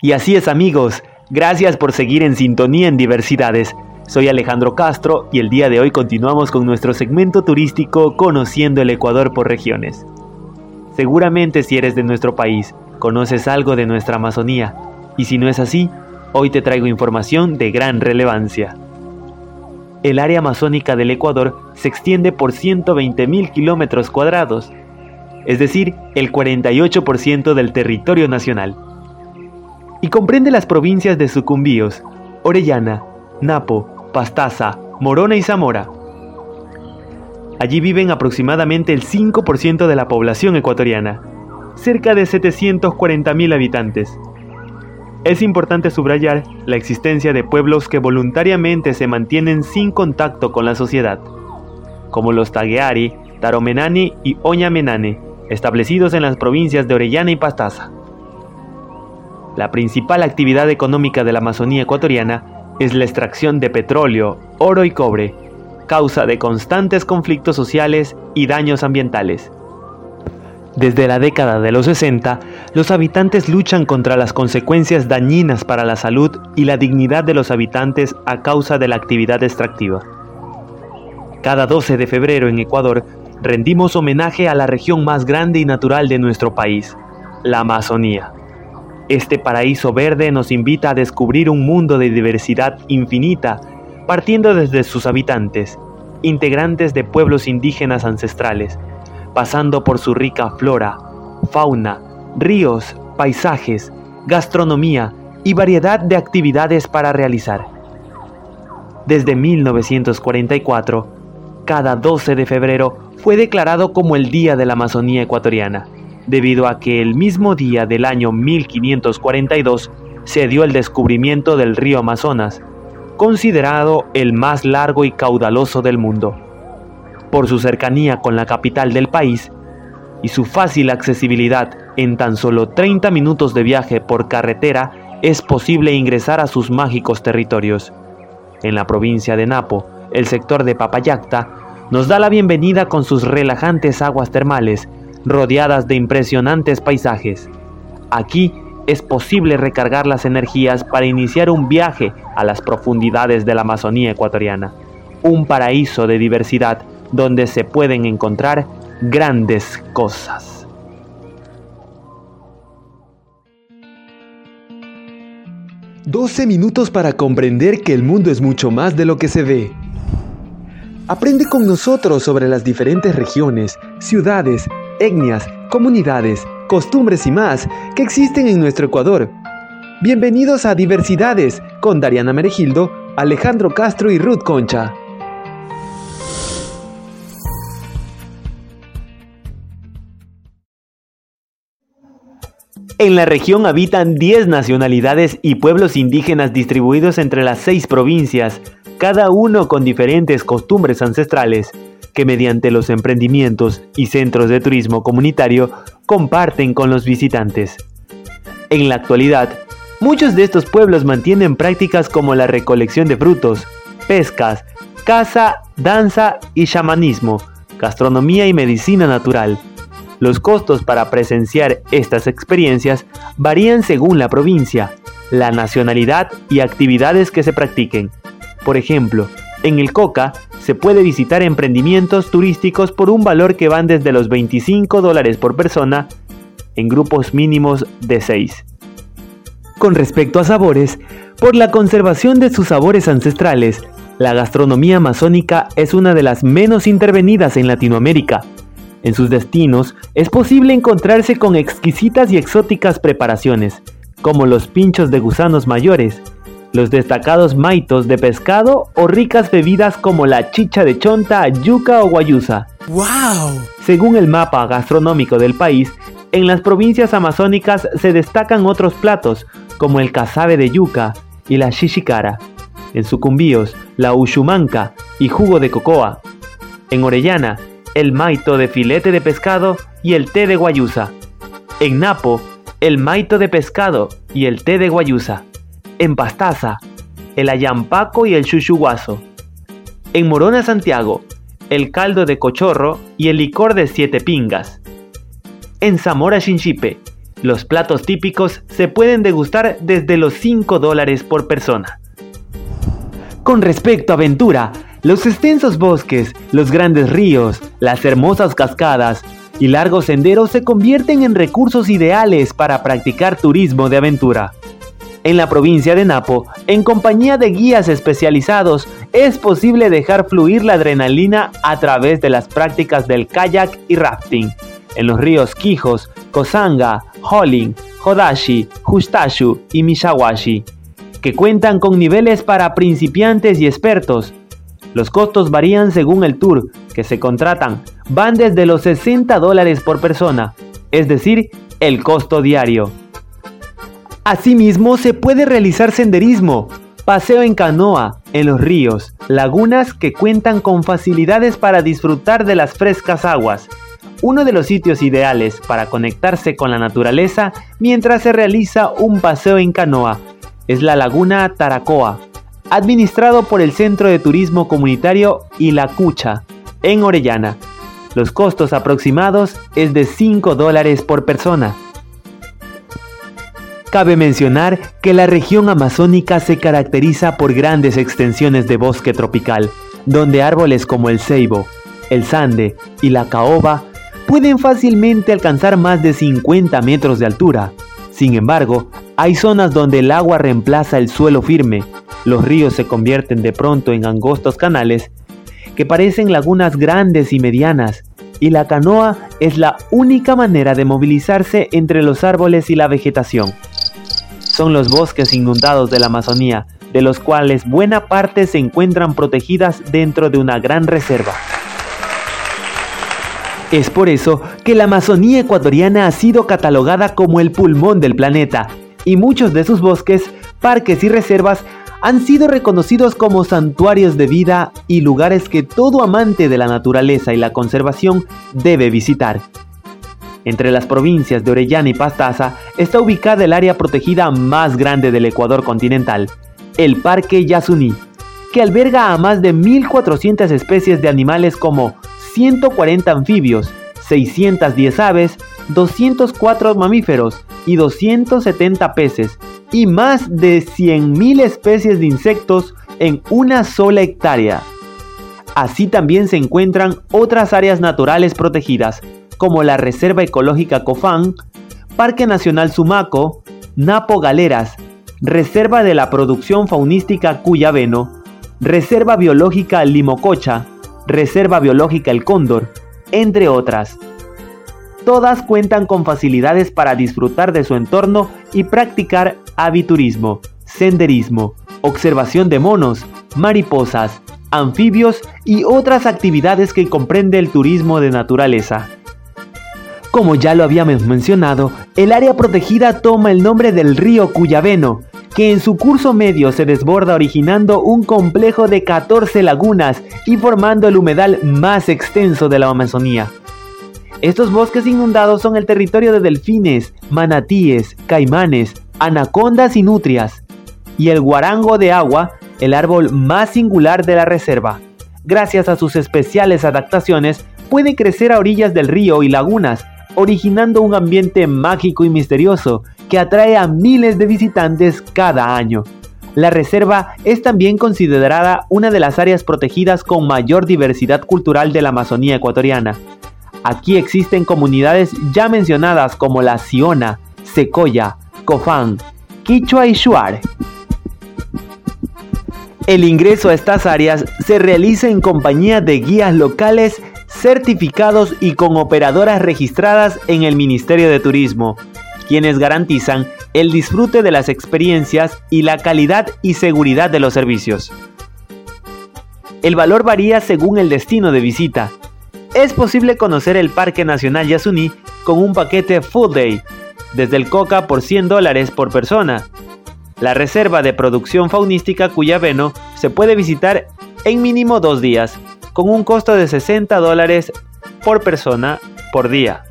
Y así es amigos, gracias por seguir en sintonía en diversidades. Soy Alejandro Castro y el día de hoy continuamos con nuestro segmento turístico Conociendo el Ecuador por regiones. Seguramente si eres de nuestro país, conoces algo de nuestra Amazonía, y si no es así, hoy te traigo información de gran relevancia. El área amazónica del Ecuador se extiende por 120.000 kilómetros cuadrados, es decir, el 48% del territorio nacional y comprende las provincias de Sucumbíos, Orellana, Napo, Pastaza, Morona y Zamora. Allí viven aproximadamente el 5% de la población ecuatoriana, cerca de 740.000 habitantes. Es importante subrayar la existencia de pueblos que voluntariamente se mantienen sin contacto con la sociedad, como los Tagueari, Taromenani y Oñamenane, establecidos en las provincias de Orellana y Pastaza. La principal actividad económica de la Amazonía ecuatoriana es la extracción de petróleo, oro y cobre, causa de constantes conflictos sociales y daños ambientales. Desde la década de los 60, los habitantes luchan contra las consecuencias dañinas para la salud y la dignidad de los habitantes a causa de la actividad extractiva. Cada 12 de febrero en Ecuador rendimos homenaje a la región más grande y natural de nuestro país, la Amazonía. Este paraíso verde nos invita a descubrir un mundo de diversidad infinita, partiendo desde sus habitantes, integrantes de pueblos indígenas ancestrales, pasando por su rica flora, fauna, ríos, paisajes, gastronomía y variedad de actividades para realizar. Desde 1944, cada 12 de febrero fue declarado como el Día de la Amazonía Ecuatoriana debido a que el mismo día del año 1542 se dio el descubrimiento del río Amazonas, considerado el más largo y caudaloso del mundo. Por su cercanía con la capital del país y su fácil accesibilidad en tan solo 30 minutos de viaje por carretera, es posible ingresar a sus mágicos territorios. En la provincia de Napo, el sector de Papayacta nos da la bienvenida con sus relajantes aguas termales rodeadas de impresionantes paisajes. Aquí es posible recargar las energías para iniciar un viaje a las profundidades de la Amazonía ecuatoriana, un paraíso de diversidad donde se pueden encontrar grandes cosas. Doce minutos para comprender que el mundo es mucho más de lo que se ve. Aprende con nosotros sobre las diferentes regiones, ciudades, etnias, comunidades, costumbres y más que existen en nuestro Ecuador. Bienvenidos a Diversidades con Dariana Meregildo, Alejandro Castro y Ruth Concha. En la región habitan 10 nacionalidades y pueblos indígenas distribuidos entre las seis provincias, cada uno con diferentes costumbres ancestrales que mediante los emprendimientos y centros de turismo comunitario comparten con los visitantes. En la actualidad, muchos de estos pueblos mantienen prácticas como la recolección de frutos, pescas, caza, danza y chamanismo, gastronomía y medicina natural. Los costos para presenciar estas experiencias varían según la provincia, la nacionalidad y actividades que se practiquen. Por ejemplo, en el Coca se puede visitar emprendimientos turísticos por un valor que van desde los 25 dólares por persona en grupos mínimos de 6. Con respecto a sabores, por la conservación de sus sabores ancestrales, la gastronomía amazónica es una de las menos intervenidas en Latinoamérica. En sus destinos es posible encontrarse con exquisitas y exóticas preparaciones, como los pinchos de gusanos mayores, los destacados maitos de pescado o ricas bebidas como la chicha de chonta, yuca o guayusa. ¡Wow! Según el mapa gastronómico del país, en las provincias amazónicas se destacan otros platos como el cazabe de yuca y la shishikara. En Sucumbíos, la ushumanca y jugo de cocoa. En Orellana, el maito de filete de pescado y el té de guayusa. En Napo, el maito de pescado y el té de guayusa en Pastaza, el ayampaco y el chuchuguazo. En Morona, Santiago, el caldo de cochorro y el licor de siete pingas. En Zamora, Chinchipe, Los platos típicos se pueden degustar desde los 5 dólares por persona. Con respecto a aventura, los extensos bosques, los grandes ríos, las hermosas cascadas y largos senderos se convierten en recursos ideales para practicar turismo de aventura. En la provincia de Napo, en compañía de guías especializados, es posible dejar fluir la adrenalina a través de las prácticas del kayak y rafting en los ríos Quijos, Kosanga, Holling, Hodashi, Justashu y Mishawashi, que cuentan con niveles para principiantes y expertos. Los costos varían según el tour que se contratan, van desde los 60 dólares por persona, es decir, el costo diario. Asimismo, se puede realizar senderismo, paseo en canoa en los ríos, lagunas que cuentan con facilidades para disfrutar de las frescas aguas, uno de los sitios ideales para conectarse con la naturaleza mientras se realiza un paseo en canoa es la Laguna Taracoa, administrado por el Centro de Turismo Comunitario Ilacucha, en Orellana. Los costos aproximados es de 5 dólares por persona. Cabe mencionar que la región amazónica se caracteriza por grandes extensiones de bosque tropical, donde árboles como el ceibo, el sande y la caoba pueden fácilmente alcanzar más de 50 metros de altura. Sin embargo, hay zonas donde el agua reemplaza el suelo firme, los ríos se convierten de pronto en angostos canales que parecen lagunas grandes y medianas, y la canoa es la única manera de movilizarse entre los árboles y la vegetación. Son los bosques inundados de la Amazonía, de los cuales buena parte se encuentran protegidas dentro de una gran reserva. Es por eso que la Amazonía ecuatoriana ha sido catalogada como el pulmón del planeta y muchos de sus bosques, parques y reservas han sido reconocidos como santuarios de vida y lugares que todo amante de la naturaleza y la conservación debe visitar. Entre las provincias de Orellana y Pastaza está ubicada el área protegida más grande del Ecuador continental, el Parque Yasuní, que alberga a más de 1.400 especies de animales como 140 anfibios, 610 aves, 204 mamíferos y 270 peces, y más de 100.000 especies de insectos en una sola hectárea. Así también se encuentran otras áreas naturales protegidas, como la Reserva Ecológica Cofán, Parque Nacional Sumaco, Napo Galeras, Reserva de la Producción Faunística Cuyabeno, Reserva Biológica Limococha, Reserva Biológica El Cóndor, entre otras. Todas cuentan con facilidades para disfrutar de su entorno y practicar aviturismo, senderismo, observación de monos, mariposas, anfibios y otras actividades que comprende el turismo de naturaleza. Como ya lo habíamos mencionado, el área protegida toma el nombre del río Cuyabeno, que en su curso medio se desborda originando un complejo de 14 lagunas y formando el humedal más extenso de la Amazonía. Estos bosques inundados son el territorio de delfines, manatíes, caimanes, anacondas y nutrias, y el guarango de agua, el árbol más singular de la reserva. Gracias a sus especiales adaptaciones, puede crecer a orillas del río y lagunas, originando un ambiente mágico y misterioso que atrae a miles de visitantes cada año. La reserva es también considerada una de las áreas protegidas con mayor diversidad cultural de la Amazonía ecuatoriana. Aquí existen comunidades ya mencionadas como la Siona, Secoya, Cofán, Quichua y Shuar. El ingreso a estas áreas se realiza en compañía de guías locales certificados y con operadoras registradas en el Ministerio de Turismo, quienes garantizan el disfrute de las experiencias y la calidad y seguridad de los servicios. El valor varía según el destino de visita. Es posible conocer el Parque Nacional Yasuní con un paquete Full Day, desde el Coca por 100 dólares por persona. La reserva de producción faunística Cuyabeno se puede visitar en mínimo dos días, con un costo de 60 dólares por persona por día.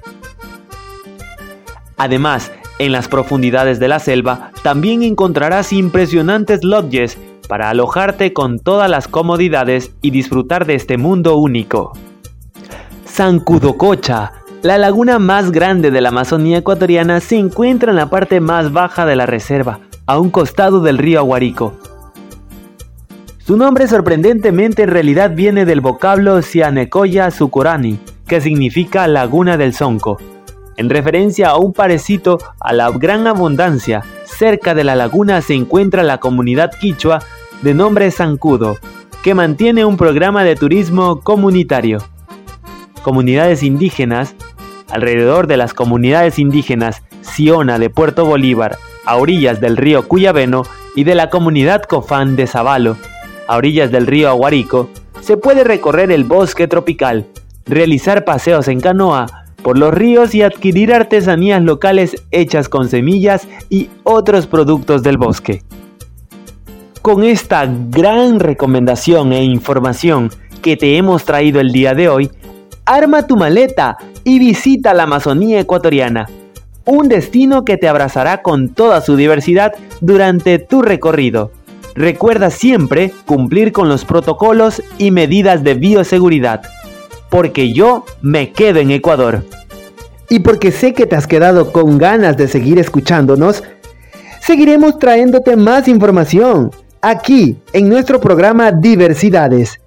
Además, en las profundidades de la selva también encontrarás impresionantes lodges para alojarte con todas las comodidades y disfrutar de este mundo único. San Cudococha, La laguna más grande de la Amazonía ecuatoriana se encuentra en la parte más baja de la reserva, a un costado del río Aguarico. Su nombre sorprendentemente en realidad viene del vocablo Cianecoya Sucorani, que significa laguna del Sonco, en referencia a un parecito a la gran abundancia. Cerca de la laguna se encuentra la comunidad quichua de nombre Zancudo, que mantiene un programa de turismo comunitario. Comunidades indígenas alrededor de las comunidades indígenas Siona de Puerto Bolívar, a orillas del río Cuyabeno, y de la comunidad Cofán de Zabalo, a orillas del río Aguarico, se puede recorrer el bosque tropical, realizar paseos en canoa por los ríos y adquirir artesanías locales hechas con semillas y otros productos del bosque. Con esta gran recomendación e información que te hemos traído el día de hoy, arma tu maleta y visita la Amazonía ecuatoriana, un destino que te abrazará con toda su diversidad durante tu recorrido. Recuerda siempre cumplir con los protocolos y medidas de bioseguridad, porque yo me quedo en Ecuador. Y porque sé que te has quedado con ganas de seguir escuchándonos, seguiremos trayéndote más información aquí en nuestro programa Diversidades